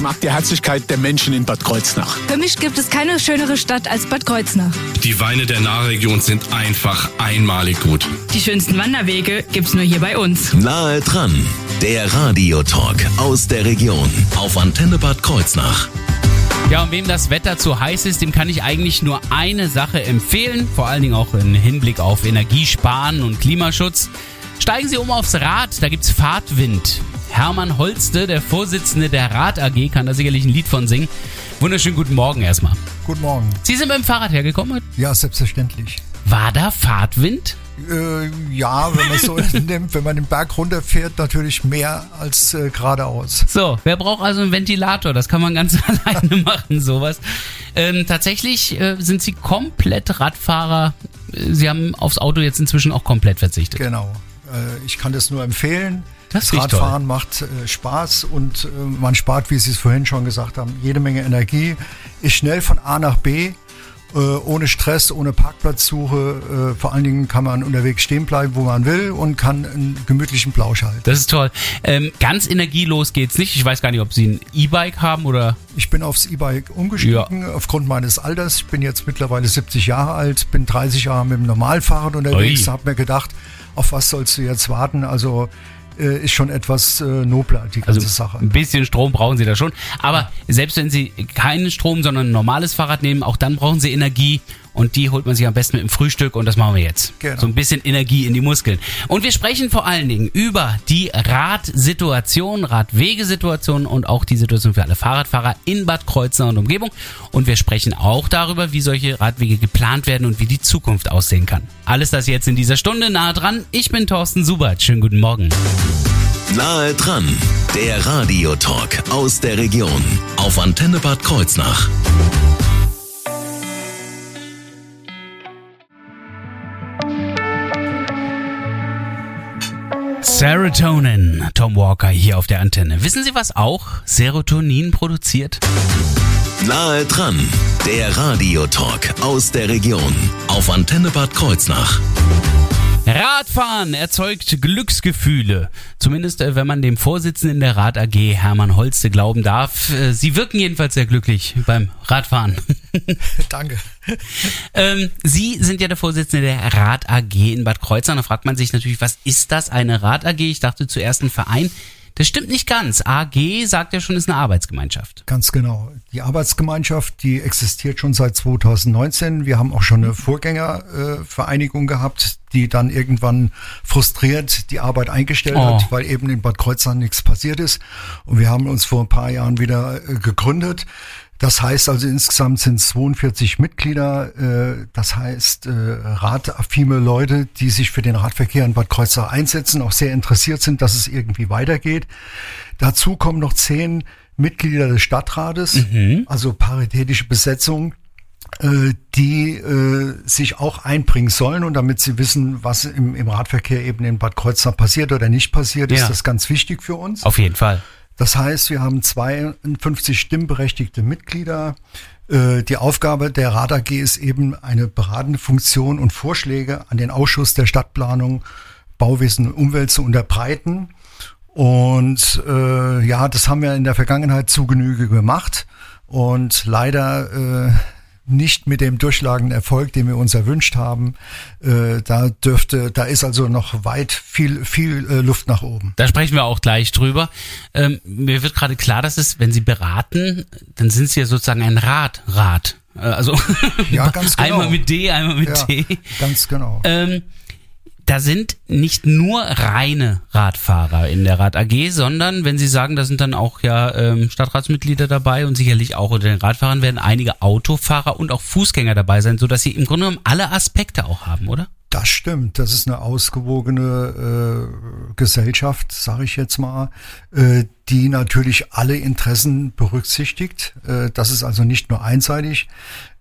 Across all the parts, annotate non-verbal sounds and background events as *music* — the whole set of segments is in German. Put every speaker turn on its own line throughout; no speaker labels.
Ich mag die Herzlichkeit der Menschen in Bad Kreuznach.
Für mich gibt es keine schönere Stadt als Bad Kreuznach.
Die Weine der Nahregion sind einfach einmalig gut.
Die schönsten Wanderwege gibt's nur hier bei uns.
Nahe dran, der Radiotalk aus der Region auf Antenne Bad Kreuznach.
Ja, und wem das Wetter zu heiß ist, dem kann ich eigentlich nur eine Sache empfehlen, vor allen Dingen auch im Hinblick auf Energiesparen und Klimaschutz. Steigen Sie um aufs Rad, da gibt's Fahrtwind. Hermann Holste, der Vorsitzende der Rad AG, kann da sicherlich ein Lied von singen. Wunderschönen guten Morgen erstmal.
Guten Morgen.
Sie sind mit dem Fahrrad hergekommen?
Ja, selbstverständlich.
War da Fahrtwind?
Äh, ja, wenn man so nimmt, wenn man den Berg runterfährt, natürlich mehr als äh, geradeaus.
So, wer braucht also einen Ventilator? Das kann man ganz *laughs* alleine machen, sowas. Ähm, tatsächlich äh, sind Sie komplett Radfahrer. Sie haben aufs Auto jetzt inzwischen auch komplett verzichtet.
Genau. Äh, ich kann das nur empfehlen.
Das
Radfahren macht äh, Spaß und äh, man spart, wie Sie es vorhin schon gesagt haben, jede Menge Energie. Ist schnell von A nach B, äh, ohne Stress, ohne Parkplatzsuche. Äh, vor allen Dingen kann man unterwegs stehen bleiben, wo man will und kann einen gemütlichen Plausch halten.
Das ist toll. Ähm, ganz energielos geht's nicht. Ich weiß gar nicht, ob Sie ein E-Bike haben oder.
Ich bin aufs E-Bike umgestiegen aufgrund meines Alters. Ich bin jetzt mittlerweile 70 Jahre alt, bin 30 Jahre mit dem Normalfahrrad unterwegs, habe mir gedacht, auf was sollst du jetzt warten? Also äh, ist schon etwas äh, nobler, die ganze
Also
Sache.
ein bisschen Strom brauchen Sie da schon. Aber selbst wenn Sie keinen Strom, sondern ein normales Fahrrad nehmen, auch dann brauchen Sie Energie. Und die holt man sich am besten mit dem Frühstück und das machen wir jetzt.
Genau.
So ein bisschen Energie in die Muskeln. Und wir sprechen vor allen Dingen über die Radsituation, Radwegesituation und auch die Situation für alle Fahrradfahrer in Bad Kreuznach und Umgebung. Und wir sprechen auch darüber, wie solche Radwege geplant werden und wie die Zukunft aussehen kann. Alles das jetzt in dieser Stunde nahe dran. Ich bin Thorsten Subert. Schönen guten Morgen.
Nahe dran, der Radiotalk aus der Region auf Antenne Bad Kreuznach.
Serotonin, Tom Walker hier auf der Antenne. Wissen Sie, was auch Serotonin produziert?
Nahe dran, der Radiotalk aus der Region auf Antenne Bad Kreuznach.
Radfahren erzeugt Glücksgefühle. Zumindest, äh, wenn man dem Vorsitzenden der Rad AG, Hermann Holste, glauben darf. Äh, Sie wirken jedenfalls sehr glücklich beim Radfahren. *laughs*
Danke.
ähm, Sie sind ja der Vorsitzende der Rad AG in Bad Kreuznach. Da fragt man sich natürlich, was ist das, eine Rad AG? Ich dachte zuerst ein Verein. Das stimmt nicht ganz. AG sagt ja schon, ist eine Arbeitsgemeinschaft.
Ganz genau. Die Arbeitsgemeinschaft, die existiert schon seit 2019. Wir haben auch schon eine Vorgängervereinigung äh, gehabt, die dann irgendwann frustriert die Arbeit eingestellt
Oh.
hat, weil eben in Bad Kreuznach nichts passiert ist. Und wir haben uns vor ein paar Jahren wieder äh, gegründet. Das heißt also insgesamt sind es 42 Mitglieder. Äh, das heißt äh, radaffine Leute, die sich für den Radverkehr in Bad Kreuznach einsetzen, auch sehr interessiert sind, dass es irgendwie weitergeht. Dazu kommen noch zehn Mitglieder des Stadtrates, also paritätische Besetzung äh, die äh, sich auch einbringen sollen und damit sie wissen, was im, im Radverkehr eben in Bad Kreuznach passiert oder nicht passiert,
Ja.
ist das ganz wichtig für uns.
Auf jeden Fall.
Das heißt, wir haben 52 stimmberechtigte Mitglieder. Äh, Die Aufgabe der Rad AG ist eben eine beratende Funktion und Vorschläge an den Ausschuss der Stadtplanung, Bauwesen und Umwelt zu unterbreiten. Und äh, ja, das haben wir in der Vergangenheit zu Genüge gemacht und leider äh, nicht mit dem durchschlagenden Erfolg, den wir uns erwünscht haben. Äh, da dürfte, da ist also noch weit viel, viel äh, Luft nach oben.
Da sprechen wir auch gleich drüber. Ähm, mir wird gerade klar, dass es, wenn Sie beraten, dann sind Sie ja sozusagen ein Rad, Rad. Äh, Also
Ja, *laughs* ganz genau.
einmal mit D, einmal mit
Ja,
T.
ganz genau.
Ähm, da sind nicht nur reine Radfahrer in der Rad AG, sondern wenn Sie sagen, da sind dann auch ja ähm, Stadtratsmitglieder dabei und sicherlich auch unter den Radfahrern werden einige Autofahrer und auch Fußgänger dabei sein, sodass Sie im Grunde genommen alle Aspekte auch haben, oder?
Das stimmt. Das ist eine ausgewogene äh, Gesellschaft, sage ich jetzt mal, äh, die natürlich alle Interessen berücksichtigt. Äh, das ist also nicht nur einseitig,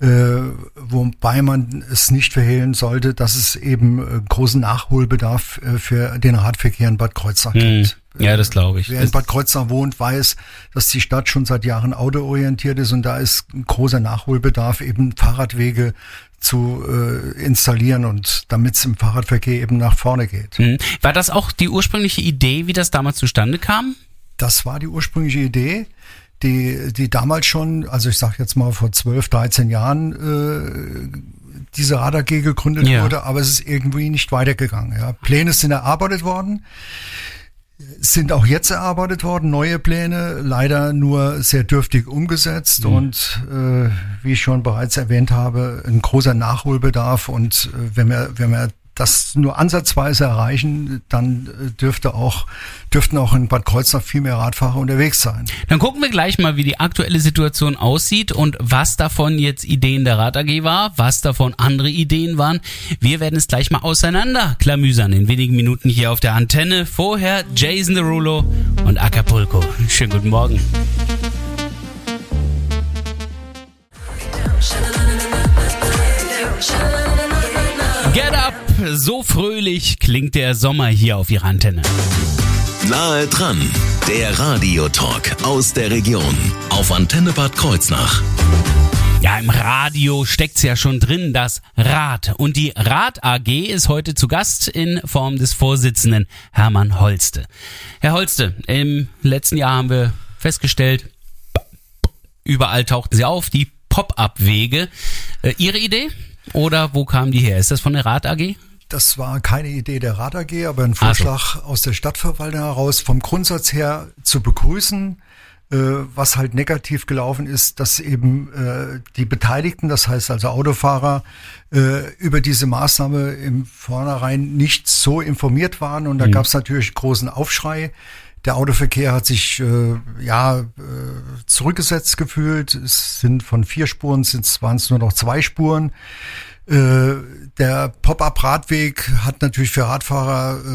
äh, wobei man es nicht verhehlen sollte, dass es eben äh, großen Nachholbedarf äh, für den Radverkehr in Bad Kreuznach gibt.
Ja, das glaube ich.
Wer in Bad Kreuznach wohnt, weiß, dass die Stadt schon seit Jahren autoorientiert ist und da ist ein großer Nachholbedarf, eben Fahrradwege zu äh, installieren und damit es im Fahrradverkehr eben nach vorne geht.
Hm. War das auch die ursprüngliche Idee, wie das damals zustande kam?
Das war die ursprüngliche Idee. die, die damals schon, also ich sage jetzt mal vor 12, 13 Jahren, äh, diese Rad AG gegründet
Ja.
wurde, aber es ist irgendwie nicht weitergegangen. Ja. Pläne sind erarbeitet worden, sind auch jetzt erarbeitet worden, neue Pläne, leider nur sehr dürftig umgesetzt und äh, wie ich schon bereits erwähnt habe, ein großer Nachholbedarf und äh, wenn wir, wenn wir das nur ansatzweise erreichen, dann äh, dürfte auch, dürften auch in Bad Kreuznach viel mehr Radfahrer unterwegs sein.
Dann gucken wir gleich mal, wie die aktuelle Situation aussieht und was davon jetzt Ideen der Rad AG war, was davon andere Ideen waren. Wir werden es gleich mal auseinanderklamüsern in wenigen Minuten hier auf der Antenne. Vorher Jason Derulo und Acapulco. Schönen guten Morgen. So fröhlich klingt der Sommer hier auf Ihrer Antenne.
Nahe dran, der Radiotalk aus der Region auf Antenne Bad Kreuznach.
Ja, im Radio steckt's ja schon drin, das Rad. Und die Rad AG ist heute zu Gast in Form des Vorsitzenden Hermann Holste. Herr Holste, im letzten Jahr haben wir festgestellt, überall tauchten sie auf, die Pop-up-Wege. Äh, Ihre Idee? Oder wo kamen die her? Ist das von der Rad AG?
Das war keine Idee der Rad AG, aber ein. Vorschlag aus der Stadtverwaltung heraus, vom Grundsatz her zu begrüßen. Äh, was halt negativ gelaufen ist, dass eben äh, die Beteiligten, das heißt also Autofahrer, äh, über diese Maßnahme im Vornherein nicht so informiert waren. Und da gab es natürlich großen Aufschrei. Der Autoverkehr hat sich äh, ja äh, zurückgesetzt gefühlt. Es sind von vier Spuren sind waren es nur noch zwei Spuren. Äh, der Pop-up-Radweg hat natürlich für Radfahrer äh,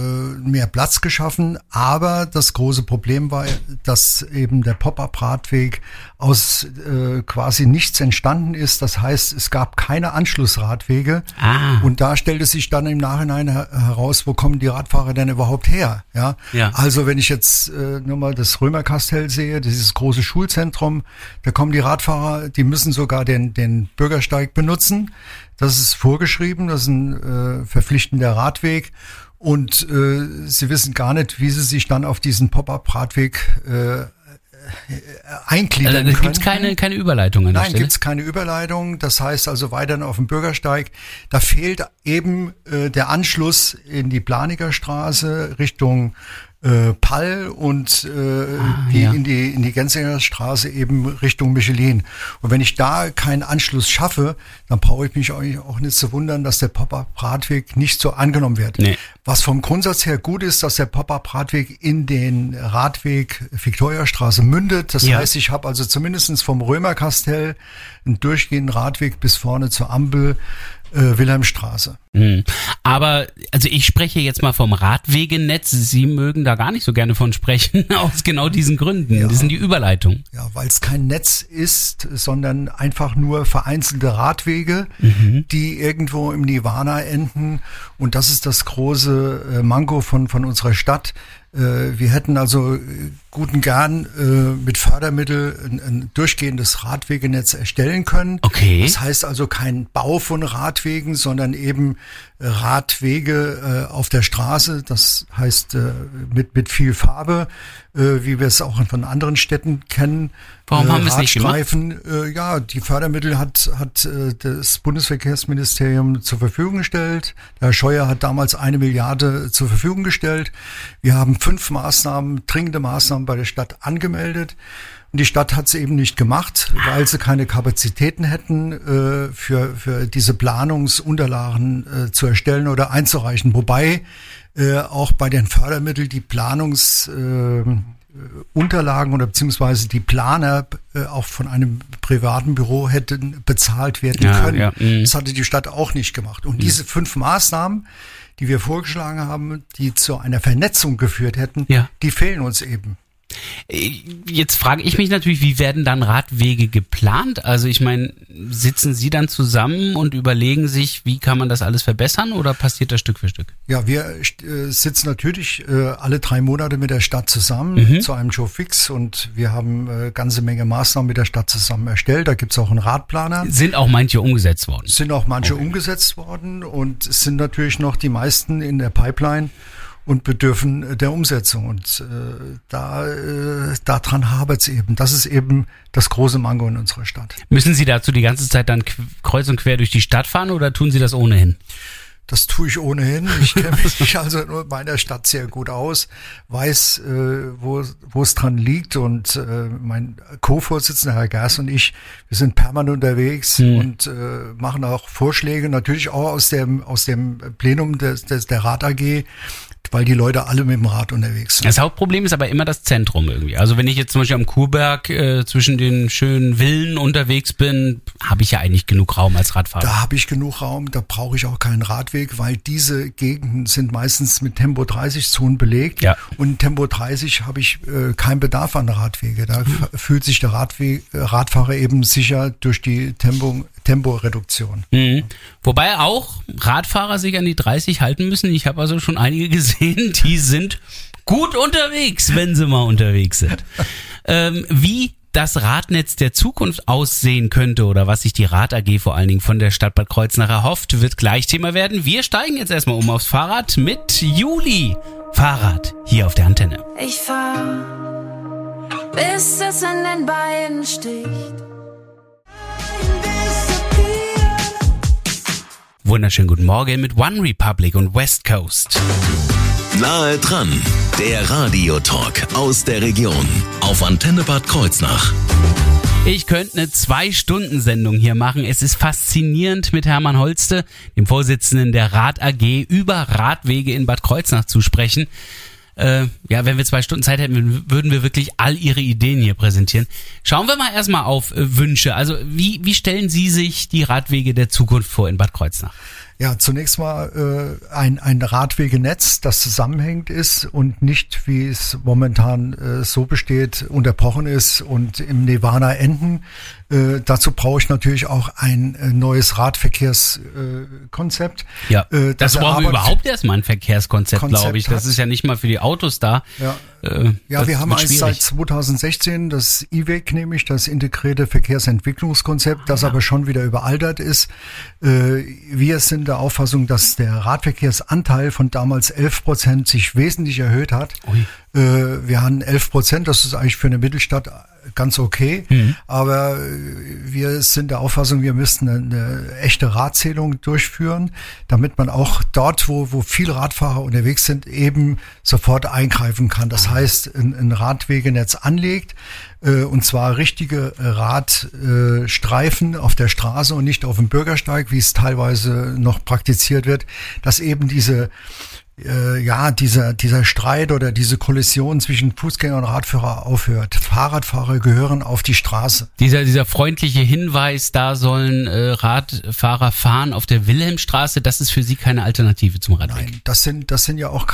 mehr Platz geschaffen, aber das große Problem war, dass eben der Pop-up-Radweg aus äh, quasi nichts entstanden ist. Das heißt, es gab keine Anschlussradwege
Ah.
und da stellte sich dann im Nachhinein her heraus, wo kommen die Radfahrer denn überhaupt her? Ja,
Ja.
also wenn ich jetzt äh, nur mal das Römerkastell sehe, dieses große Schulzentrum, da kommen die Radfahrer, die müssen sogar den, den Bürgersteig benutzen. Das ist vorgeschrieben, das ist ein äh, verpflichtender Radweg. Und äh, sie wissen gar nicht, wie sie sich dann auf diesen Pop-up-Radweg äh, eingliedern
Also,
können.
gibt's keine, keine Überleitung an der
Nein,
Stelle.
gibt's keine Überleitung. Das heißt also weiterhin auf dem Bürgersteig. Da fehlt eben äh, der Anschluss in die Planiger Straße Richtung äh, Pall und äh, die,
ja.
in die in die Genzinger Straße eben Richtung Michelin. Und wenn ich da keinen Anschluss schaffe, dann brauche ich mich auch nicht zu wundern, dass der Pop-up-Radweg nicht so angenommen wird.
Nee.
Was vom Grundsatz her gut ist, dass der Pop-up-Radweg in den Radweg Viktoriastraße mündet. Das
Ja.
heißt, ich habe also zumindestens vom Römerkastell einen durchgehenden Radweg bis vorne zur Ampel äh, Wilhelmstraße.
Hm. Aber, also ich spreche jetzt mal vom Radwegenetz. Sie mögen da gar nicht so gerne von sprechen, *laughs* aus genau diesen Gründen. Das sind die Überleitungen.
Ja, weil es kein Netz ist, sondern einfach nur vereinzelte Radwege, die irgendwo im Nirvana enden. Und das ist das große äh, Manko von, von unserer Stadt. Äh, wir hätten also äh, guten gern äh, mit Fördermittel ein, ein durchgehendes Radwegenetz erstellen können.
Okay.
Das heißt also kein Bau von Radwegen, sondern eben Radwege äh, auf der Straße. Das heißt äh, mit, mit viel Farbe, äh, wie wir es auch von anderen Städten kennen.
Warum
äh,
haben wir es nicht gemacht?
Äh, ja, die Fördermittel hat, hat äh, das Bundesverkehrsministerium zur Verfügung gestellt. Der Herr Scheuer hat damals eine Milliarde zur Verfügung gestellt. Wir haben fünf Maßnahmen, dringende Maßnahmen bei der Stadt angemeldet. Und die Stadt hat es eben nicht gemacht, weil sie keine Kapazitäten hätten, äh, für, für diese Planungsunterlagen äh, zu erstellen oder einzureichen. Wobei äh, auch bei den Fördermitteln die Planungs... Äh, oder beziehungsweise die Planer äh, auch von einem privaten Büro hätten bezahlt werden
Ja,
können.
ja, mhm.
das hatte die Stadt auch nicht gemacht. Und diese fünf Maßnahmen, die wir vorgeschlagen haben, die zu einer Vernetzung geführt hätten,
Ja.
die fehlen uns eben.
Jetzt frage ich mich natürlich, wie werden dann Radwege geplant? Also ich meine, sitzen Sie dann zusammen und überlegen sich, wie kann man das alles verbessern oder passiert das Stück für Stück?
Ja, wir äh, sitzen natürlich äh, alle drei Monate mit der Stadt zusammen
Mhm.
zu einem Joe Fix und wir haben äh, ganze Menge Maßnahmen mit der Stadt zusammen erstellt. Da gibt's auch einen Radplaner.
Sind auch manche umgesetzt worden?
Es sind auch manche umgesetzt worden und es sind natürlich noch die meisten in der Pipeline. Und bedürfen der Umsetzung. Und äh, da äh, daran hapert es eben. Das ist eben das große Mango in unserer Stadt.
Müssen Sie dazu die ganze Zeit dann kreuz und quer durch die Stadt fahren oder tun Sie das ohnehin?
Das tue ich ohnehin. Ich kenne mich *laughs* also in meiner Stadt sehr gut aus, weiß, äh, wo, wo es dran liegt. Und äh, mein Co-Vorsitzender, Herr Gers und ich, wir sind permanent unterwegs mhm. und äh, machen auch Vorschläge, natürlich auch aus dem, aus dem Plenum des, des, der Rat AG, weil die Leute alle mit dem Rad unterwegs sind.
Das Hauptproblem ist aber immer das Zentrum irgendwie. Also wenn ich jetzt zum Beispiel am Kurberg äh, zwischen den schönen Villen unterwegs bin, habe ich ja eigentlich genug Raum als Radfahrer.
Da habe ich genug Raum, da brauche ich auch keinen Radweg, weil diese Gegenden sind meistens mit Tempo 30 Zonen belegt.
Ja.
Und Tempo 30 habe ich äh, keinen Bedarf an Radwege. Da mhm. fühlt sich der Radweg, Radfahrer eben sicher durch die Tempo, Temporeduktion.
Mhm. Wobei auch Radfahrer sich an die 30 halten müssen. Ich habe also schon einige *laughs* gesehen, die sind gut unterwegs, wenn sie mal unterwegs sind. *laughs* ähm, wie das Radnetz der Zukunft aussehen könnte oder was sich die Rad AG vor allen Dingen von der Stadt Bad Kreuznach erhofft, wird gleich Thema werden. Wir steigen jetzt erstmal um aufs Fahrrad mit Juli. Fahrrad hier auf der Antenne.
Ich fahr, bis es in den Beinen sticht.
Wunderschönen guten Morgen mit One Republic und West Coast.
Nahe dran, der Radiotalk aus der Region auf Antenne Bad Kreuznach.
Ich könnte eine Zwei-Stunden-Sendung hier machen. Es ist faszinierend, mit Hermann Holste, dem Vorsitzenden der Rad AG, über Radwege in Bad Kreuznach zu sprechen. Äh, ja, wenn wir zwei Stunden Zeit hätten, würden wir wirklich all Ihre Ideen hier präsentieren. Schauen wir mal erstmal auf äh, Wünsche. Also wie, wie stellen Sie sich die Radwege der Zukunft vor in Bad Kreuznach?
Ja, zunächst mal äh, ein, ein Radwegenetz, das zusammenhängt ist und nicht, wie es momentan äh, so besteht, unterbrochen ist und im Nirvana enden. Äh, dazu brauche ich natürlich auch ein äh, neues Radverkehrskonzept.
Äh, ja, das, das brauchen wir überhaupt erstmal ein Verkehrskonzept, glaube ich. Das ist ja nicht mal für die Autos da.
Ja. Äh, ja, wir haben eins seit 2016, das IWEC nämlich, das integrierte Verkehrsentwicklungskonzept, das ja. aber schon wieder überaltert ist. Äh, wir sind der Auffassung, dass der Radverkehrsanteil von damals 11 Prozent sich wesentlich erhöht hat. Ui. Wir haben 11 Prozent, das ist eigentlich für eine Mittelstadt ganz okay. Mhm. Aber wir sind der Auffassung, wir müssten eine, eine, echte Radzählung durchführen, damit man auch dort, wo, wo viele Radfahrer unterwegs sind, eben sofort eingreifen kann. Das heißt, ein, ein Radwegenetz anlegt, äh, und zwar richtige Radstreifen auf der Straße und nicht auf dem Bürgersteig, wie es teilweise noch praktiziert wird, dass eben diese äh, ja, dieser, dieser Streit oder diese Kollision zwischen Fußgänger und Radfahrer aufhört. Fahrradfahrer gehören auf die Straße.
Dieser, dieser freundliche Hinweis, da sollen äh, Radfahrer fahren auf der Wilhelmstraße, das ist für Sie keine Alternative zum Radweg?
Nein, das sind, das sind ja auch keine